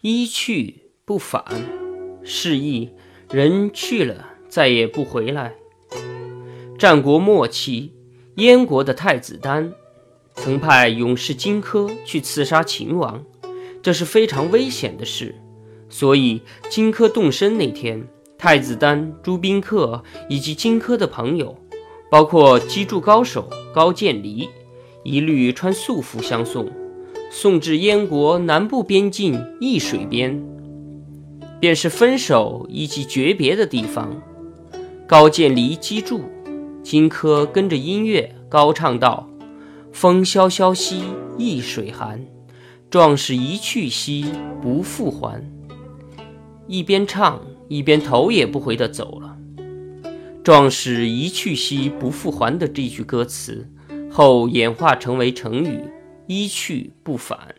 一去不返，示意人去了再也不回来。战国末期，燕国的太子丹曾派勇士荆轲去刺杀秦王，这是非常危险的事。所以，荆轲动身那天，太子丹、朱宾客以及荆轲的朋友，包括击筑高手高渐离，一律穿素服相送。送至燕国南部边境易水边，便是分手以及诀别的地方。高渐离击筑，荆轲跟着音乐高唱道：“风萧萧兮易水寒，壮士一去兮不复还。”一边唱一边头也不回地走了。壮士一去兮不复还的这句歌词，后演化成为成语。一去不返。